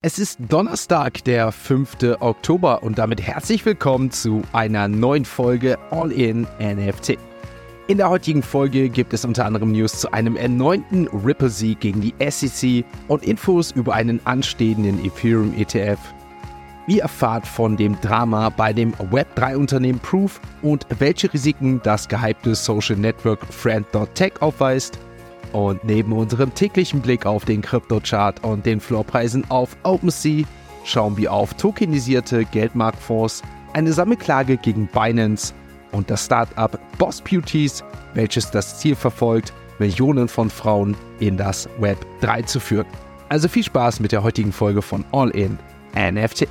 Es ist Donnerstag, der 5. Oktober und damit herzlich willkommen zu einer neuen Folge All in NFT. In der heutigen Folge gibt es unter anderem News zu einem erneuten Ripple-Sieg gegen die SEC und Infos über einen anstehenden Ethereum ETF. Ihr erfahrt von dem Drama bei dem Web3-Unternehmen Proof und welche Risiken das gehypte Social Network Friend.tech aufweist und neben unserem täglichen Blick auf den Kryptochart und den Floorpreisen auf OpenSea schauen wir auf tokenisierte Geldmarktfonds, eine Sammelklage gegen Binance und das Startup Boss Beauties, welches das Ziel verfolgt, Millionen von Frauen in das Web 3 zu führen. Also viel Spaß mit der heutigen Folge von All In NFT.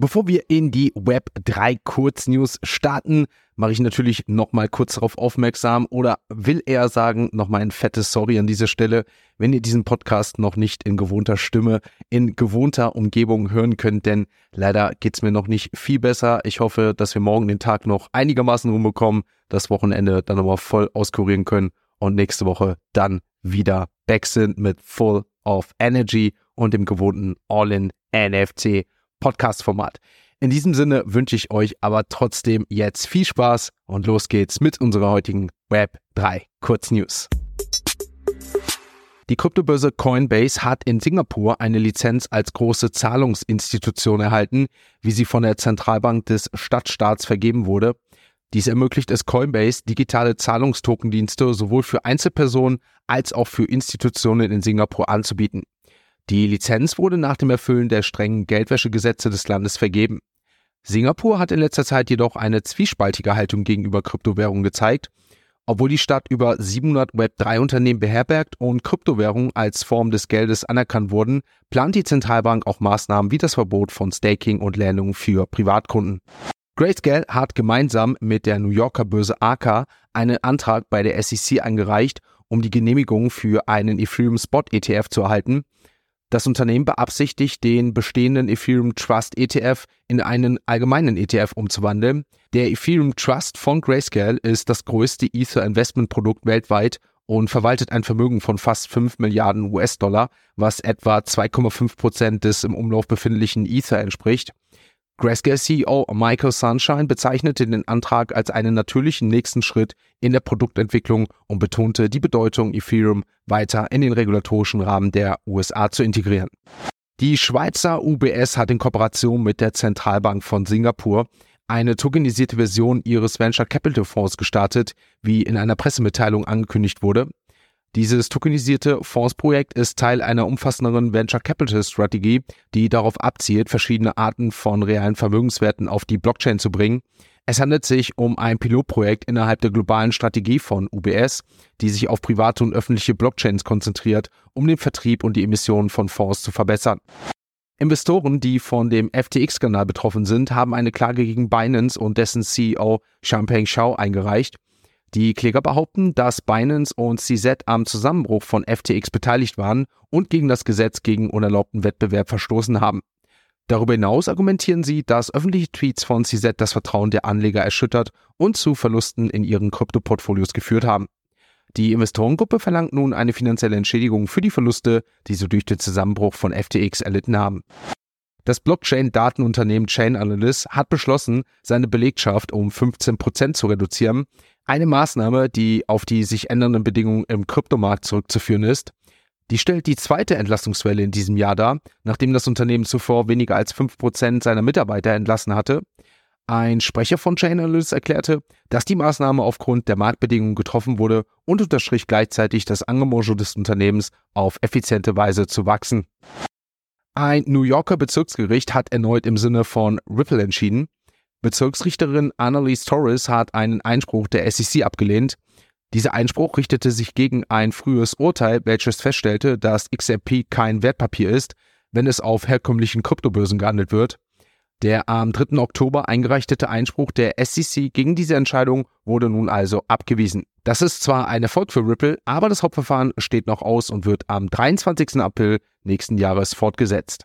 Bevor wir in die Web 3 Kurznews starten, mache ich natürlich nochmal kurz darauf aufmerksam oder will eher sagen, nochmal ein fettes Sorry an dieser Stelle, wenn ihr diesen Podcast noch nicht in gewohnter Stimme, in gewohnter Umgebung hören könnt, denn leider geht's mir noch nicht viel besser. Ich hoffe, dass wir morgen den Tag noch einigermaßen rumbekommen, das Wochenende dann nochmal voll auskurieren können und nächste Woche dann wieder back sind mit Full of Energy und dem gewohnten All-in NFC Podcast-Format. In diesem Sinne wünsche ich euch aber trotzdem jetzt viel Spaß und los geht's mit unserer heutigen Web 3 Kurznews. Die Kryptobörse Coinbase hat in Singapur eine Lizenz als große Zahlungsinstitution erhalten, wie sie von der Zentralbank des Stadtstaats vergeben wurde. Dies ermöglicht es Coinbase, digitale Zahlungstokendienste sowohl für Einzelpersonen als auch für Institutionen in Singapur anzubieten. Die Lizenz wurde nach dem Erfüllen der strengen Geldwäschegesetze des Landes vergeben. Singapur hat in letzter Zeit jedoch eine zwiespaltige Haltung gegenüber Kryptowährungen gezeigt. Obwohl die Stadt über 700 Web3-Unternehmen beherbergt und Kryptowährungen als Form des Geldes anerkannt wurden, plant die Zentralbank auch Maßnahmen wie das Verbot von Staking und Ländungen für Privatkunden. Grayscale hat gemeinsam mit der New Yorker Börse ARCA einen Antrag bei der SEC eingereicht, um die Genehmigung für einen Ethereum Spot ETF zu erhalten. Das Unternehmen beabsichtigt, den bestehenden Ethereum Trust ETF in einen allgemeinen ETF umzuwandeln. Der Ethereum Trust von Grayscale ist das größte Ether-Investmentprodukt weltweit und verwaltet ein Vermögen von fast 5 Milliarden US-Dollar, was etwa 2,5 Prozent des im Umlauf befindlichen Ether entspricht. Grayscale-CEO Michael Sunshine bezeichnete den Antrag als einen natürlichen nächsten Schritt in der Produktentwicklung und betonte die Bedeutung, Ethereum weiter in den regulatorischen Rahmen der USA zu integrieren. Die Schweizer UBS hat in Kooperation mit der Zentralbank von Singapur eine tokenisierte Version ihres Venture Capital Fonds gestartet, wie in einer Pressemitteilung angekündigt wurde. Dieses tokenisierte Fondsprojekt ist Teil einer umfassenderen Venture Capital Strategie, die darauf abzielt, verschiedene Arten von realen Vermögenswerten auf die Blockchain zu bringen. Es handelt sich um ein Pilotprojekt innerhalb der globalen Strategie von UBS, die sich auf private und öffentliche Blockchains konzentriert, um den Vertrieb und die Emissionen von Fonds zu verbessern. Investoren, die von dem FTX-Skandal betroffen sind, haben eine Klage gegen Binance und dessen CEO Champagne Shao eingereicht. Die Kläger behaupten, dass Binance und CZ am Zusammenbruch von FTX beteiligt waren und gegen das Gesetz gegen unerlaubten Wettbewerb verstoßen haben. Darüber hinaus argumentieren sie, dass öffentliche Tweets von CZ das Vertrauen der Anleger erschüttert und zu Verlusten in ihren Kryptoportfolios geführt haben. Die Investorengruppe verlangt nun eine finanzielle Entschädigung für die Verluste, die sie durch den Zusammenbruch von FTX erlitten haben. Das Blockchain-Datenunternehmen Chainalysis hat beschlossen, seine Belegschaft um 15 Prozent zu reduzieren, eine Maßnahme, die auf die sich ändernden Bedingungen im Kryptomarkt zurückzuführen ist. Die stellt die zweite Entlassungswelle in diesem Jahr dar, nachdem das Unternehmen zuvor weniger als 5% seiner Mitarbeiter entlassen hatte. Ein Sprecher von Chainalysis erklärte, dass die Maßnahme aufgrund der Marktbedingungen getroffen wurde und unterstrich gleichzeitig das Engagement des Unternehmens auf effiziente Weise zu wachsen. Ein New Yorker Bezirksgericht hat erneut im Sinne von Ripple entschieden. Bezirksrichterin Annalise Torres hat einen Einspruch der SEC abgelehnt. Dieser Einspruch richtete sich gegen ein frühes Urteil, welches feststellte, dass XRP kein Wertpapier ist, wenn es auf herkömmlichen Kryptobörsen gehandelt wird. Der am 3. Oktober eingereichte Einspruch der SEC gegen diese Entscheidung wurde nun also abgewiesen. Das ist zwar ein Erfolg für Ripple, aber das Hauptverfahren steht noch aus und wird am 23. April nächsten Jahres fortgesetzt.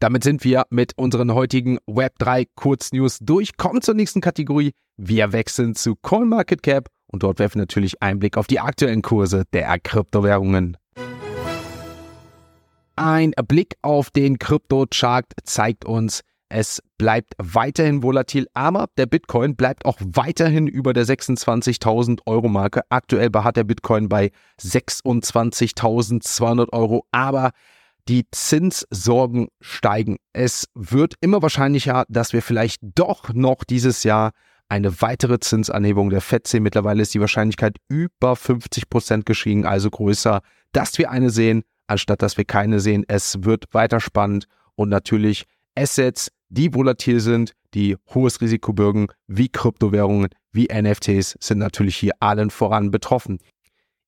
Damit sind wir mit unseren heutigen Web3 Kurznews durch. Kommen zur nächsten Kategorie. Wir wechseln zu CoinMarketCap und dort werfen natürlich einen Blick auf die aktuellen Kurse der Kryptowährungen. Ein Blick auf den Krypto-Chart zeigt uns, es bleibt weiterhin volatil, aber der Bitcoin bleibt auch weiterhin über der 26.000 Euro Marke. Aktuell beharrt der Bitcoin bei 26.200 Euro, aber die Zinssorgen steigen. Es wird immer wahrscheinlicher, dass wir vielleicht doch noch dieses Jahr eine weitere Zinsanhebung der FED sehen. Mittlerweile ist die Wahrscheinlichkeit über 50 Prozent gestiegen, also größer, dass wir eine sehen, anstatt dass wir keine sehen. Es wird weiter spannend und natürlich Assets, die volatil sind, die hohes Risiko bürgen, wie Kryptowährungen, wie NFTs, sind natürlich hier allen voran betroffen.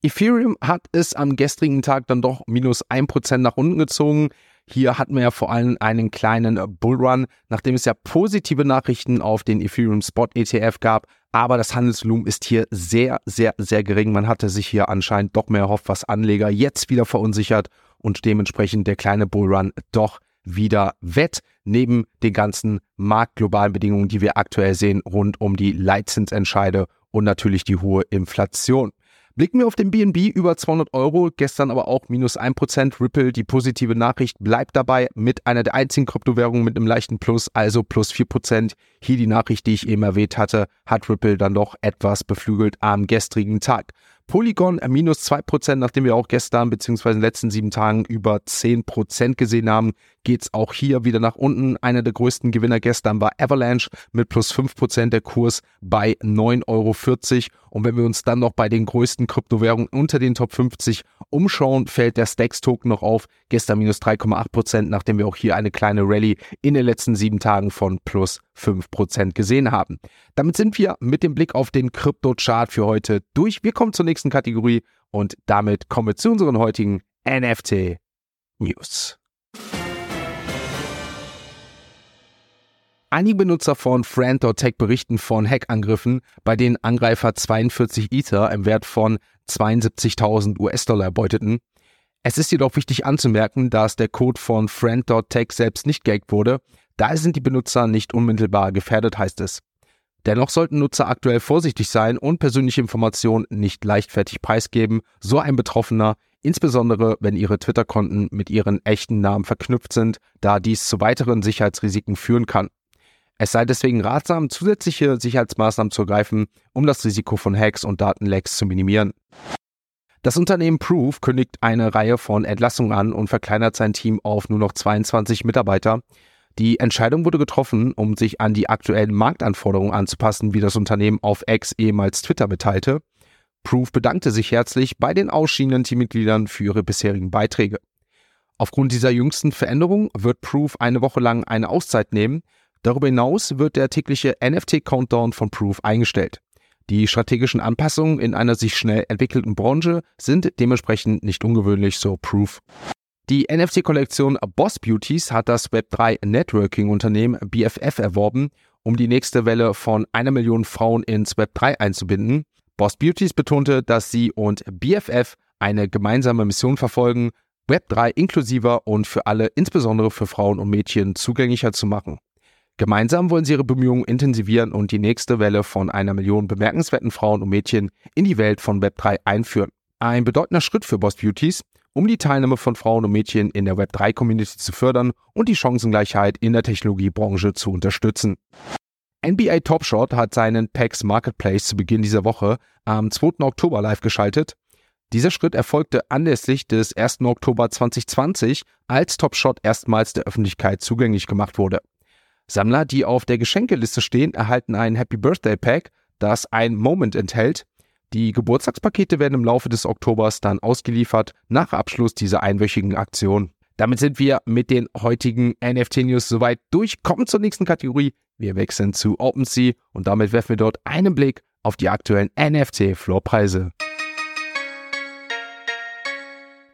Ethereum hat es am gestrigen Tag dann doch minus 1% nach unten gezogen. Hier hatten wir ja vor allem einen kleinen Bullrun, nachdem es ja positive Nachrichten auf den Ethereum Spot ETF gab. Aber das Handelsvolumen ist hier sehr, sehr, sehr gering. Man hatte sich hier anscheinend doch mehr erhofft, was Anleger jetzt wieder verunsichert und dementsprechend der kleine Bullrun doch wieder wett, neben den ganzen marktglobalen Bedingungen, die wir aktuell sehen, rund um die Leitzinsentscheide und natürlich die hohe Inflation. Blicken wir auf den BNB über 200 Euro, gestern aber auch minus 1%. Ripple, die positive Nachricht bleibt dabei mit einer der einzigen Kryptowährungen mit einem leichten Plus, also plus 4%. Hier die Nachricht, die ich eben erwähnt hatte, hat Ripple dann doch etwas beflügelt am gestrigen Tag. Polygon minus 2%, nachdem wir auch gestern bzw. in den letzten sieben Tagen über 10% gesehen haben, geht es auch hier wieder nach unten. Einer der größten Gewinner gestern war Avalanche mit plus 5%, der Kurs bei 9,40 Euro. Und wenn wir uns dann noch bei den größten Kryptowährungen unter den Top 50 umschauen, fällt der Stacks-Token noch auf. Gestern minus 3,8%, nachdem wir auch hier eine kleine Rallye in den letzten sieben Tagen von plus 5% gesehen haben. Damit sind wir mit dem Blick auf den Krypto-Chart für heute durch. Wir kommen zur nächsten Kategorie und damit kommen wir zu unseren heutigen NFT News. Einige Benutzer von Friend.tech berichten von Hackangriffen, bei denen Angreifer 42 Ether im Wert von 72.000 US-Dollar erbeuteten. Es ist jedoch wichtig anzumerken, dass der Code von Friend.tech selbst nicht gehackt wurde, Daher sind die Benutzer nicht unmittelbar gefährdet, heißt es. Dennoch sollten Nutzer aktuell vorsichtig sein und persönliche Informationen nicht leichtfertig preisgeben, so ein Betroffener, insbesondere wenn ihre Twitter-Konten mit ihren echten Namen verknüpft sind, da dies zu weiteren Sicherheitsrisiken führen kann. Es sei deswegen ratsam, zusätzliche Sicherheitsmaßnahmen zu ergreifen, um das Risiko von Hacks und Datenlecks zu minimieren. Das Unternehmen Proof kündigt eine Reihe von Entlassungen an und verkleinert sein Team auf nur noch 22 Mitarbeiter. Die Entscheidung wurde getroffen, um sich an die aktuellen Marktanforderungen anzupassen, wie das Unternehmen auf X ehemals Twitter mitteilte. Proof bedankte sich herzlich bei den ausschiedenen Teammitgliedern für ihre bisherigen Beiträge. Aufgrund dieser jüngsten Veränderung wird Proof eine Woche lang eine Auszeit nehmen. Darüber hinaus wird der tägliche NFT-Countdown von Proof eingestellt. Die strategischen Anpassungen in einer sich schnell entwickelten Branche sind dementsprechend nicht ungewöhnlich, so Proof. Die NFT-Kollektion Boss Beauties hat das Web3 Networking-Unternehmen BFF erworben, um die nächste Welle von einer Million Frauen ins Web3 einzubinden. Boss Beauties betonte, dass sie und BFF eine gemeinsame Mission verfolgen, Web3 inklusiver und für alle, insbesondere für Frauen und Mädchen, zugänglicher zu machen. Gemeinsam wollen sie ihre Bemühungen intensivieren und die nächste Welle von einer Million bemerkenswerten Frauen und Mädchen in die Welt von Web3 einführen. Ein bedeutender Schritt für Boss Beauties, um die Teilnahme von Frauen und Mädchen in der Web3-Community zu fördern und die Chancengleichheit in der Technologiebranche zu unterstützen. NBA Top Shot hat seinen PAX Marketplace zu Beginn dieser Woche am 2. Oktober live geschaltet. Dieser Schritt erfolgte anlässlich des 1. Oktober 2020, als Top Shot erstmals der Öffentlichkeit zugänglich gemacht wurde. Sammler, die auf der Geschenkeliste stehen, erhalten ein Happy Birthday Pack, das ein Moment enthält, die Geburtstagspakete werden im Laufe des Oktobers dann ausgeliefert nach Abschluss dieser einwöchigen Aktion. Damit sind wir mit den heutigen NFT-News soweit durch. Kommen zur nächsten Kategorie. Wir wechseln zu OpenSea und damit werfen wir dort einen Blick auf die aktuellen NFT-Floorpreise.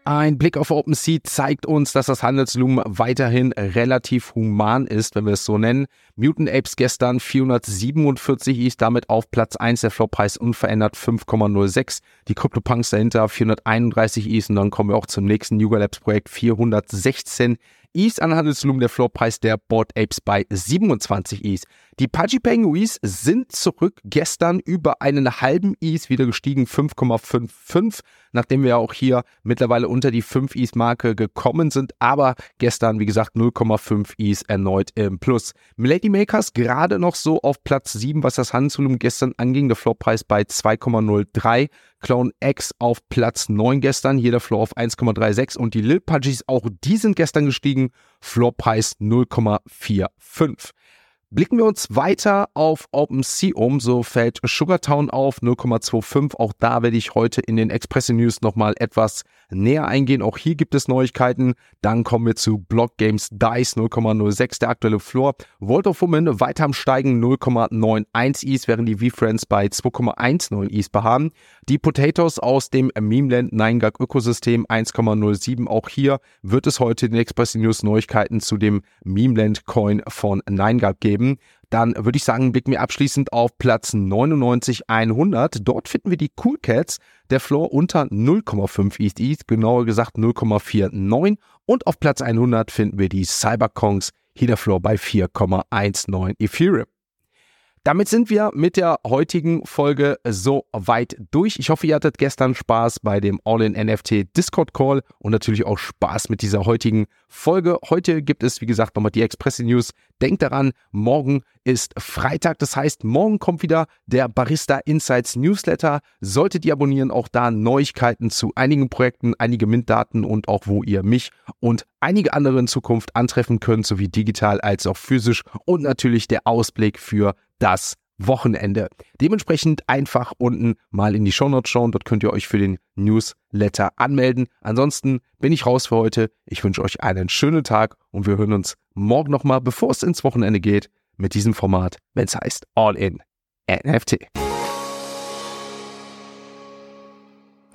Ein Blick auf OpenSea zeigt uns, dass das Handelsvolumen weiterhin relativ human ist, wenn wir es so nennen. Mutant Apes gestern 447 ist damit auf Platz 1, der Floppreis unverändert 5,06. Die CryptoPunks dahinter 431 ist und dann kommen wir auch zum nächsten Yuga Labs Projekt 416 ETH an Handelsvolumen, der Floorpreis der Board Apes bei 27 ETH. Die Pudgy Penguins sind zurück gestern über einen halben ETH wieder gestiegen, 5,55, nachdem wir auch hier mittlerweile unter die 5 ETH Marke gekommen sind, aber gestern, wie gesagt, 0,5 ETH erneut im Plus. Milady Makers gerade noch so auf Platz 7, was das Handelsvolumen gestern anging, der Floorpreis bei 2,03. Clone X auf Platz 9 gestern, jeder Floor auf 1,36 und die Lil Pudgies, auch die sind gestern gestiegen, Floorpreis 0,45. Blicken wir uns weiter auf OpenSea um, so fällt Sugartown auf 0,25. Auch da werde ich heute in den Express News nochmal etwas näher eingehen. Auch hier gibt es Neuigkeiten. Dann kommen wir zu Block Games Dice 0,06, der aktuelle Floor. Vault of Women weiter am Steigen 0,91 East, während die V-Friends bei 2,19 East behaben. Die Potatoes aus dem Memeland 9gag Ökosystem 1,07. Auch hier wird es heute in den Express News Neuigkeiten zu dem Memeland Coin von 9gag geben geben, dann würde ich sagen, blicken wir abschließend auf Platz 99 100. Dort finden wir die Cool Cats, der Floor unter 0,5 East East, genauer gesagt 0,49. Und auf Platz 100 finden wir die Cyberkongs, hier der Floor bei 4,19 Ethereum. Damit sind wir mit der heutigen Folge so weit durch. Ich hoffe, ihr hattet gestern Spaß bei dem All-in-NFT Discord Call und natürlich auch Spaß mit dieser heutigen Folge. Heute gibt es, wie gesagt, nochmal die Express News. Denkt daran, morgen ist Freitag. Das heißt, morgen kommt wieder der Barista Insights Newsletter. Solltet ihr abonnieren, auch da Neuigkeiten zu einigen Projekten, einige MINT-Daten und auch wo ihr mich und einige andere in Zukunft antreffen könnt, sowie digital als auch physisch und natürlich der Ausblick für das Wochenende. Dementsprechend einfach unten mal in die Shownotes schauen. Dort könnt ihr euch für den Newsletter anmelden. Ansonsten bin ich raus für heute. Ich wünsche euch einen schönen Tag und wir hören uns morgen nochmal, bevor es ins Wochenende geht, mit diesem Format, wenn es heißt All in NFT.